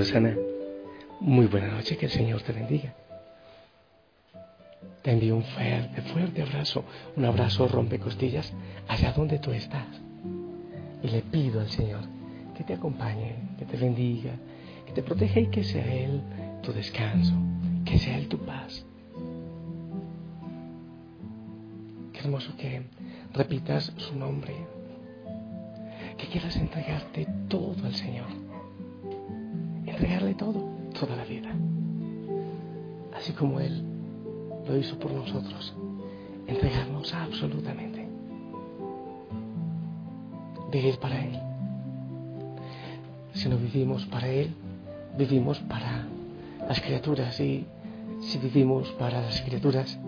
Osana, muy buena noche, que el Señor te bendiga. Te envío un fuerte, fuerte abrazo, un abrazo rompecostillas allá donde tú estás. Y le pido al Señor que te acompañe, que te bendiga, que te proteja y que sea Él tu descanso, que sea Él tu paz. Qué hermoso que repitas su nombre, que quieras entregarte todo al Señor entregarle todo, toda la vida. Así como Él lo hizo por nosotros, entregarnos absolutamente. Vivir para Él. Si no vivimos para Él, vivimos para las criaturas y si vivimos para las criaturas,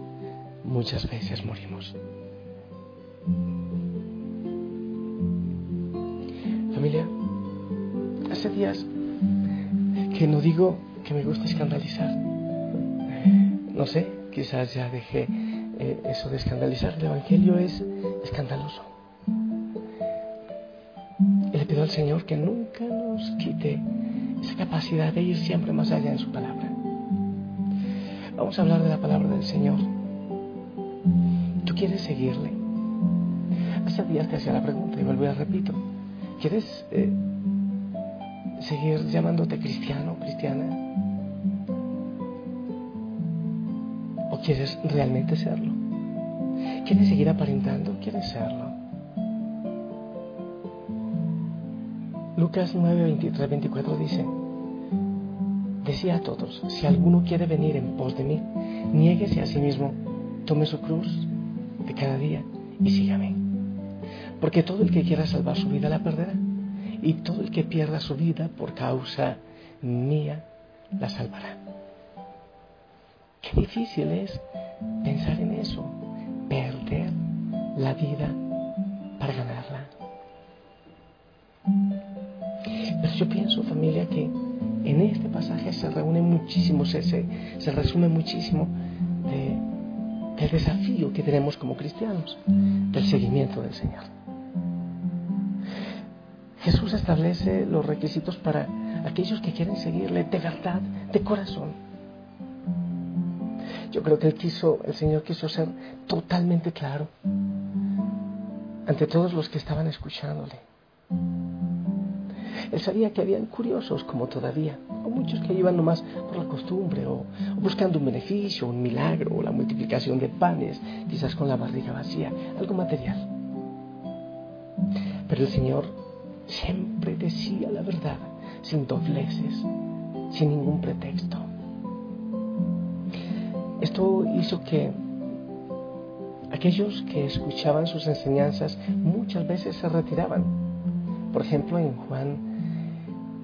muchas veces morimos. Familia, hace días que no digo que me gusta escandalizar. No sé, quizás ya dejé eh, eso de escandalizar. El Evangelio es escandaloso. Y le pido al Señor que nunca nos quite esa capacidad de ir siempre más allá en su palabra. Vamos a hablar de la palabra del Señor. ¿Tú quieres seguirle? Hace días te hacía la pregunta y vuelvo a repito. ¿Quieres eh, seguir llamándote cristiano, cristiana? ¿O quieres realmente serlo? ¿Quieres seguir aparentando? ¿Quieres serlo? Lucas 9, 23, 24 dice, decía a todos, si alguno quiere venir en pos de mí, niéguese a sí mismo, tome su cruz de cada día y sígame. Porque todo el que quiera salvar su vida la perderá y todo el que pierda su vida por causa mía la salvará. Qué difícil es pensar en eso, perder la vida para ganarla. Pero yo pienso, familia, que en este pasaje se reúne muchísimo, se, se, resume muchísimo del desafío que tenemos como cristianos, del seguimiento del Señor. Jesús establece los requisitos para aquellos que quieren seguirle de verdad, de corazón. Yo creo que él quiso, el Señor quiso ser totalmente claro ante todos los que estaban escuchándole. Él sabía que habían curiosos como todavía, o muchos que iban nomás por la costumbre, o, o, buscando un beneficio, un milagro, o la multiplicación de panes, quizás con la barriga vacía, algo material. Pero el Señor siempre decía la verdad, sin dobleces, sin ningún pretexto. Esto hizo que aquellos que escuchaban sus enseñanzas muchas veces se retiraban. Por ejemplo, en Juan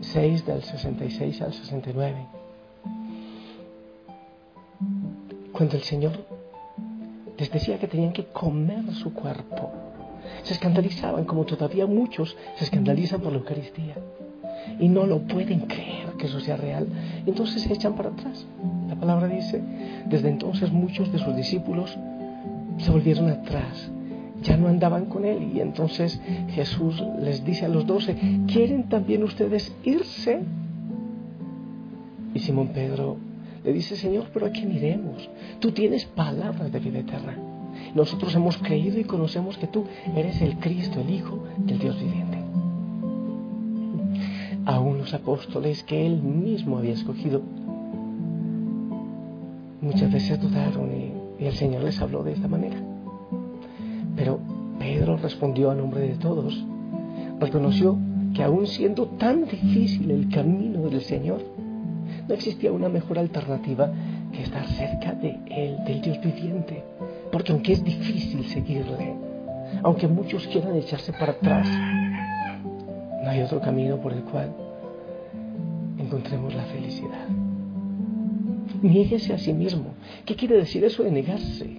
6 del 66 al 69. Cuando el Señor les decía que tenían que comer su cuerpo se escandalizaban como todavía muchos se escandalizan por la Eucaristía y no lo pueden creer que eso sea real. Entonces se echan para atrás. La palabra dice, desde entonces muchos de sus discípulos se volvieron atrás, ya no andaban con él y entonces Jesús les dice a los doce, ¿quieren también ustedes irse? Y Simón Pedro le dice, Señor, pero ¿a quién iremos? Tú tienes palabras de vida eterna. Nosotros hemos creído y conocemos que tú eres el Cristo, el Hijo del Dios viviente. Aún los apóstoles que él mismo había escogido muchas veces dudaron y, el Señor les habló de esta manera. Pero Pedro respondió a nombre de todos, reconoció que aún siendo tan difícil el camino del Señor, no existía una mejor alternativa que estar cerca de Él, del Dios viviente. Porque aunque es difícil seguirle, aunque muchos quieran echarse para atrás, no hay otro camino por el cual encontremos la felicidad. Niéguese a sí mismo. ¿Qué quiere decir eso de negarse?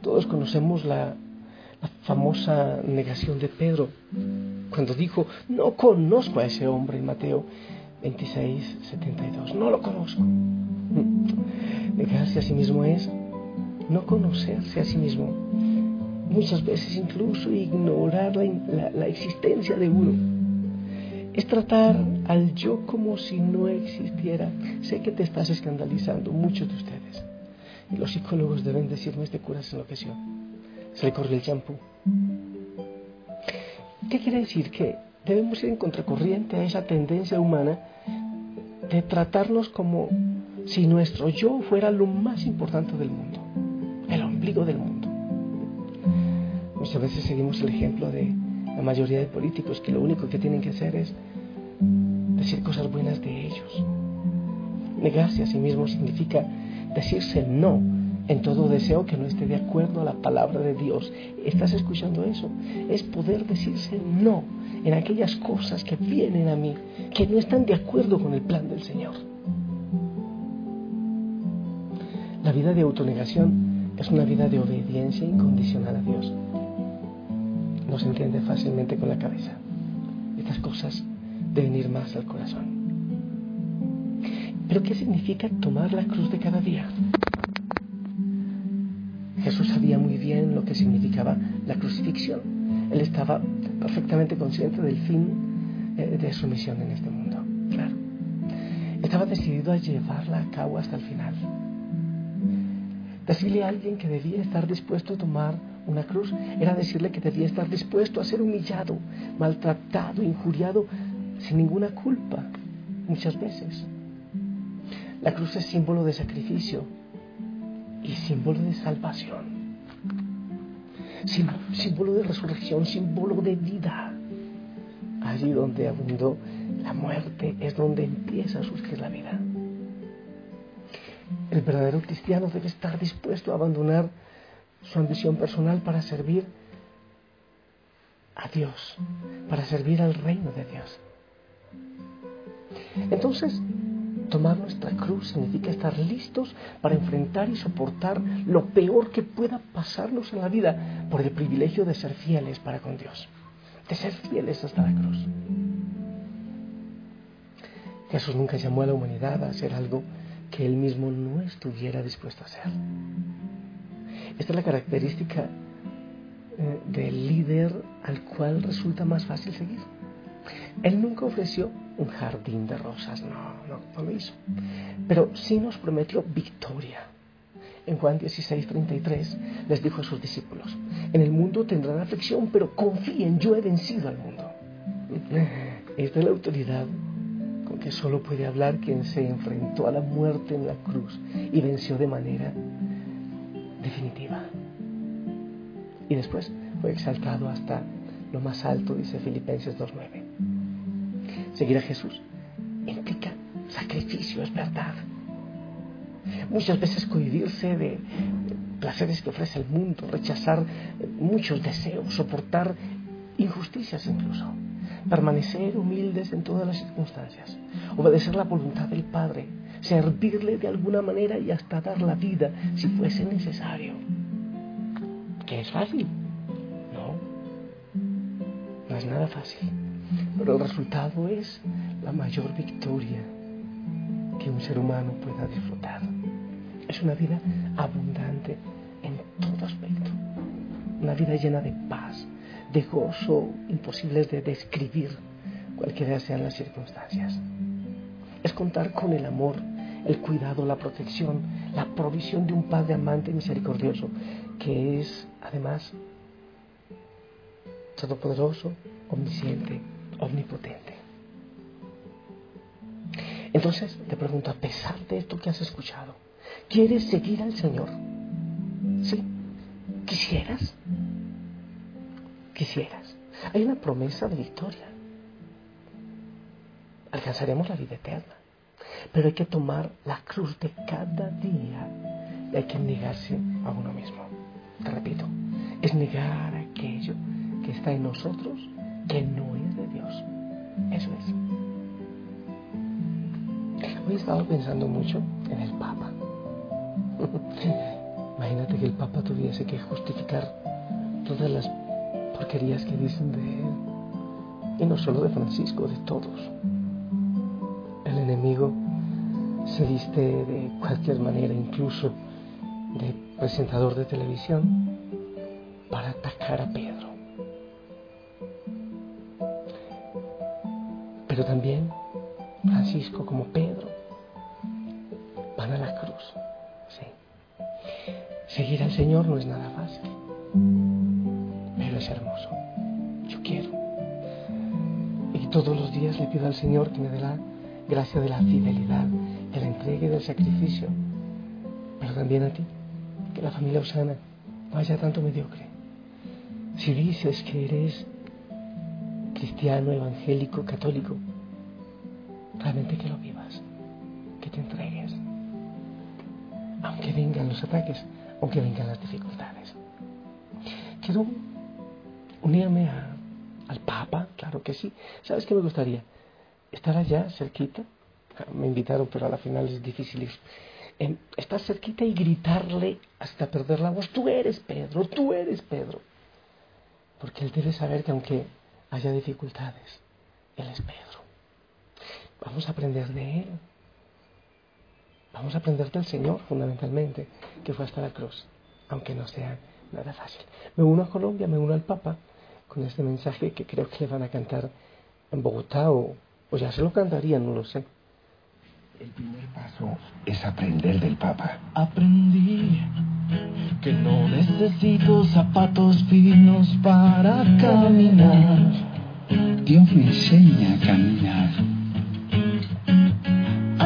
Todos conocemos la, famosa negación de Pedro cuando dijo, no conozco a ese hombre en Mateo 26, 72. No lo conozco. Negarse a sí mismo es no conocerse a sí mismo. Muchas veces incluso ignorar la, la, existencia de uno. Es tratar al yo como si no existiera. Sé que te estás escandalizando, muchos de ustedes. Y los psicólogos deben decirme, este cura se enloqueció. Se le corrió el champú. ¿Qué quiere decir? Que debemos ir en contracorriente a esa tendencia humana de tratarnos como si nuestro yo fuera lo más importante del mundo, ombligo del mundo. Muchas veces seguimos el ejemplo de la mayoría de políticos que lo único que tienen que hacer es decir cosas buenas de ellos. Negarse a sí mismo significa decirse no en todo deseo que no esté de acuerdo a la palabra de Dios. ¿Estás escuchando eso? Es poder decirse no en aquellas cosas que vienen a mí, que no están de acuerdo con el plan del Señor. La vida de autonegación es una vida de obediencia incondicional a Dios. No se entiende fácilmente con la cabeza. Estas cosas deben ir más al corazón. Pero ¿qué significa tomar la cruz de cada día? Jesús sabía muy bien lo que significaba la crucifixión. Él estaba perfectamente consciente del fin eh, de su misión en este mundo. Claro. Estaba decidido a llevarla a cabo hasta el final. Decirle a alguien que debía estar dispuesto a tomar una cruz era decirle que debía estar dispuesto a ser humillado, maltratado, injuriado, sin ninguna culpa, muchas veces. La cruz es símbolo de sacrificio, y símbolo de salvación, símbolo de resurrección, símbolo de vida. Allí donde abundó la muerte es donde empieza a surgir la vida. El verdadero cristiano debe estar dispuesto a abandonar su ambición personal para servir a Dios, para servir al reino de Dios. Entonces, Tomar nuestra cruz significa estar listos para enfrentar y soportar lo peor que pueda pasarnos en la vida por el privilegio de ser fieles para con Dios, de ser fieles hasta la cruz. Jesús nunca llamó a la humanidad a hacer algo que él mismo no estuviera dispuesto a hacer. Esta es la característica eh, del líder al cual resulta más fácil seguir. Él nunca ofreció un jardín de rosas, no, no, no lo hizo. Pero sí nos prometió victoria. En Juan 16, 33 les dijo a sus discípulos, en el mundo tendrán aflicción, pero confíen, yo he vencido al mundo. Esta es la autoridad con que solo puede hablar quien se enfrentó a la muerte en la cruz y venció de manera definitiva. Y después fue exaltado hasta lo más alto, dice Filipenses 2.9. Seguir a Jesús implica sacrificio, es verdad. Muchas veces cohibirse de placeres que ofrece el mundo, rechazar muchos deseos, soportar injusticias incluso, permanecer humildes en todas las circunstancias, obedecer la voluntad del Padre, servirle de alguna manera y hasta dar la vida si fuese necesario. ¿Que es fácil? No, no es nada fácil. Pero el resultado es la mayor victoria que un ser humano pueda disfrutar. Es una vida abundante en todo aspecto. Una vida llena de paz, de gozo imposibles de describir cualquiera sean las circunstancias. Es contar con el amor, el cuidado, la protección, la provisión de un Padre amante y misericordioso, que es además todopoderoso, omnisciente, omnipotente. Entonces te pregunto, a pesar de esto que has escuchado, ¿quieres seguir al Señor? ¿Sí? ¿Quisieras? ¿Quisieras? Hay una promesa de victoria. Alcanzaremos la vida eterna. Pero hay que tomar la cruz de cada día y hay que negarse a uno mismo. Te repito, es negar aquello que está en nosotros que no es de Dios. Eso es. Hoy he estado pensando mucho en el Papa. Imagínate que el Papa tuviese que justificar todas las porquerías que dicen de él. Y no solo de Francisco, de todos. El enemigo se viste de cualquier manera, incluso de presentador de televisión, para atacar a Pedro. Pero también Francisco como Pedro van a la cruz. Sí. Seguir al Señor no es nada fácil, es hermoso. Yo quiero. Y todos los días le pido al Señor que me dé la gracia de la fidelidad, de la entrega del sacrificio, pero también a ti, que la familia Osana no haya tanto mediocre. Si dices que eres cristiano, evangélico, católico, realmente que lo vivas, que te entregues, aunque vengan los ataques, aunque vengan las dificultades. Quiero unirme al Papa, claro que sí. ¿Sabes qué me gustaría? Estar allá cerquita. Me invitaron, pero a la final es difícil estar cerquita y gritarle hasta perder la voz. Tú eres Pedro, tú eres Pedro. Porque él debe saber que aunque haya dificultades, él es Pedro. Vamos a aprender de Él. Vamos a aprender del Señor, fundamentalmente, que fue hasta la cruz, aunque no sea nada fácil. Me uno a Colombia, me uno al Papa, con este mensaje que creo que le van a cantar en Bogotá o, o ya se lo cantarían, no lo sé. El primer paso es aprender del Papa. Aprendí que no necesito zapatos finos para caminar. Dios me enseña a caminar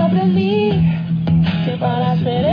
aprendí que para ser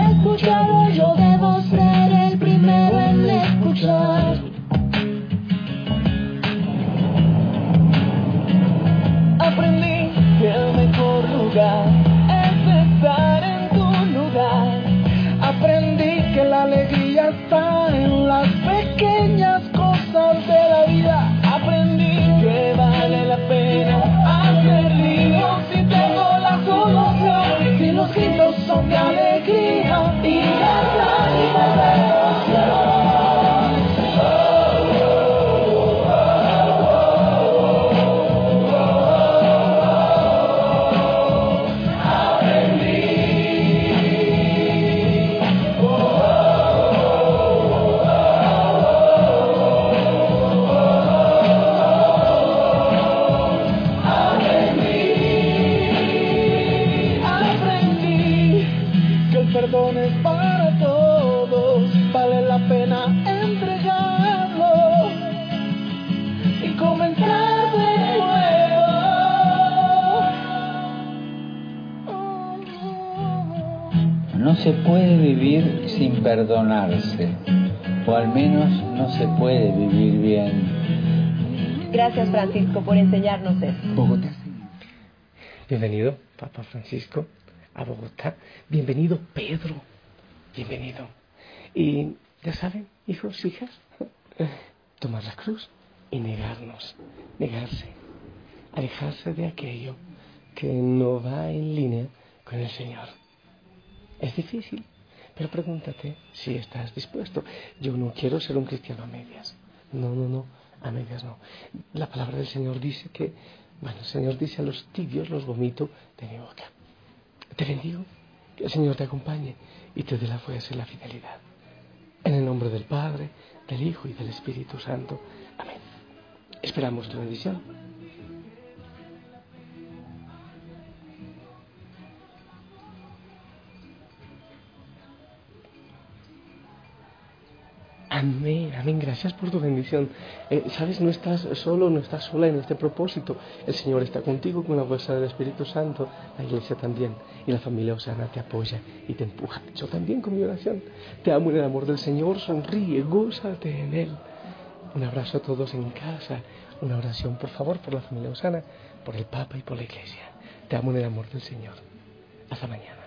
perdonarse, o al menos no se puede vivir bien. Gracias Francisco por enseñarnos esto. Bogotá. Bienvenido, Papa Francisco, a Bogotá. Bienvenido, Pedro. Bienvenido. Y ya saben, hijos, hijas, tomar la cruz y negarnos, negarse, alejarse de aquello que no va en línea con el Señor. Es difícil, pero pregúntate si estás dispuesto. Yo no quiero ser un cristiano a medias. No, no, no, a medias no. La palabra del Señor dice que, bueno, el Señor dice a los tibios los vomito de mi boca. Te bendigo, que el Señor te acompañe y te dé la fuerza y la fidelidad. En el nombre del Padre, del Hijo y del Espíritu Santo. Amén. Esperamos tu bendición. Amén, amén. Gracias por tu bendición. Eh, Sabes, no estás solo, no estás sola en este propósito. El Señor está contigo con la fuerza del Espíritu Santo. La iglesia también. Y la familia Osana te apoya y te empuja. Yo también con mi oración. Te amo en el amor del Señor. Sonríe, gózate en Él. Un abrazo a todos en casa. Una oración, por favor, por la familia Osana, por el Papa y por la iglesia. Te amo en el amor del Señor. Hasta mañana.